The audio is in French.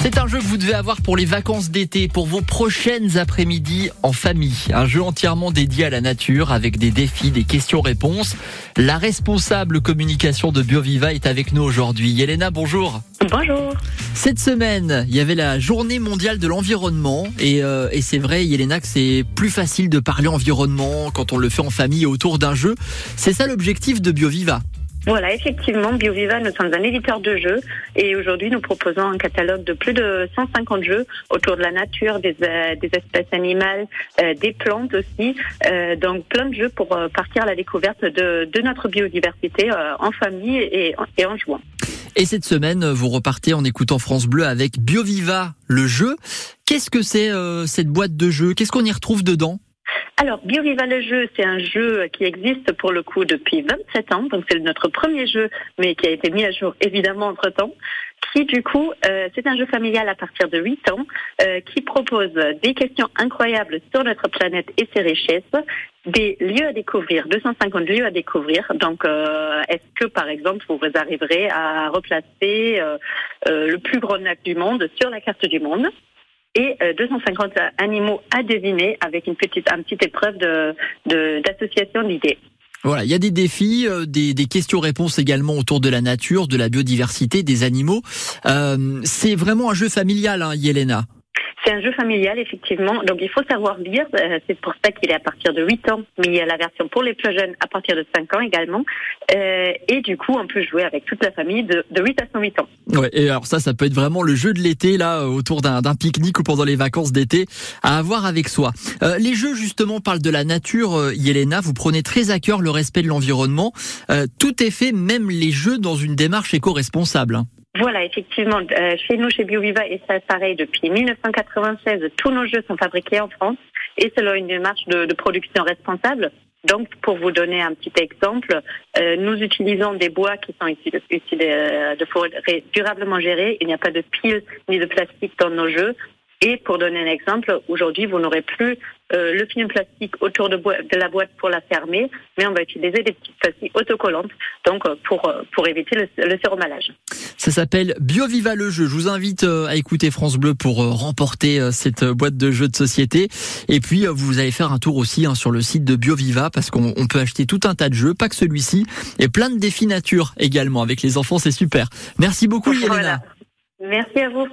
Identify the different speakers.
Speaker 1: C'est un jeu que vous devez avoir pour les vacances d'été, pour vos prochaines après-midi en famille. Un jeu entièrement dédié à la nature avec des défis, des questions-réponses. La responsable communication de BioViva est avec nous aujourd'hui. Yelena, bonjour.
Speaker 2: Bonjour.
Speaker 1: Cette semaine, il y avait la journée mondiale de l'environnement et, euh, et c'est vrai, Yelena, que c'est plus facile de parler environnement quand on le fait en famille autour d'un jeu. C'est ça l'objectif de BioViva.
Speaker 2: Voilà, effectivement, BioViva, nous sommes un éditeur de jeux et aujourd'hui nous proposons un catalogue de plus de 150 jeux autour de la nature, des, euh, des espèces animales, euh, des plantes aussi. Euh, donc plein de jeux pour euh, partir à la découverte de, de notre biodiversité en famille et, et en jouant.
Speaker 1: Et cette semaine, vous repartez en écoutant France Bleu avec BioViva, le jeu. Qu'est-ce que c'est cette boîte de jeux? Qu'est-ce qu'on y retrouve dedans?
Speaker 2: Alors, BioViva le jeu, c'est un jeu qui existe pour le coup depuis 27 ans. Donc, c'est notre premier jeu, mais qui a été mis à jour évidemment entre temps. Qui, du coup, euh, c'est un jeu familial à partir de 8 ans, euh, qui propose des questions incroyables sur notre planète et ses richesses, des lieux à découvrir, 250 lieux à découvrir. Donc, euh, est-ce que, par exemple, vous arriverez à replacer euh, euh, le plus gros lac du monde sur la carte du monde? Et euh, 250 animaux à deviner avec une petite, une petite épreuve de, de, d'association d'idées.
Speaker 1: Voilà, il y a des défis, euh, des, des questions-réponses également autour de la nature, de la biodiversité, des animaux. Euh, c'est vraiment un jeu familial, hein, Yelena.
Speaker 2: C'est un jeu familial, effectivement. Donc, il faut savoir lire. Euh, c'est pour ça qu'il est à partir de 8 ans, mais il y a la version pour les plus jeunes à partir de 5 ans également. Euh, et du coup, on peut jouer avec toute la famille de, de 8 à 108 ans.
Speaker 1: Ouais, et alors ça, ça peut être vraiment le jeu de l'été, là, euh, autour d'un pique-nique ou pendant les vacances d'été, à avoir avec soi. Euh, les jeux, justement, parlent de la nature, euh, Yelena. Vous prenez très à cœur le respect de l'environnement. Euh, tout est fait, même les jeux, dans une démarche éco-responsable.
Speaker 2: Voilà, effectivement, euh, chez nous, chez BioViva, et ça pareil, depuis 1996, tous nos jeux sont fabriqués en France et selon une démarche de, de production responsable. Donc, pour vous donner un petit exemple, euh, nous utilisons des bois qui sont issus issus de, de forêts durablement gérées. Il n'y a pas de piles ni de plastique dans nos jeux. Et pour donner un exemple, aujourd'hui, vous n'aurez plus euh, le film plastique autour de, la boîte pour la fermer, mais on va utiliser des petites pastilles autocollantes, donc euh, pour euh, pour éviter le, le séromalage.
Speaker 1: Ça s'appelle BioViva le jeu. Je vous invite à écouter France Bleu pour remporter cette boîte de jeux de société. Et puis, vous allez faire un tour aussi hein, sur le site de BioViva parce qu'on on peut acheter tout un tas de jeux, pas que celui-ci, et plein de défis nature également avec les enfants. C'est super. Merci beaucoup, Yelena.
Speaker 2: Voilà. Merci à vous.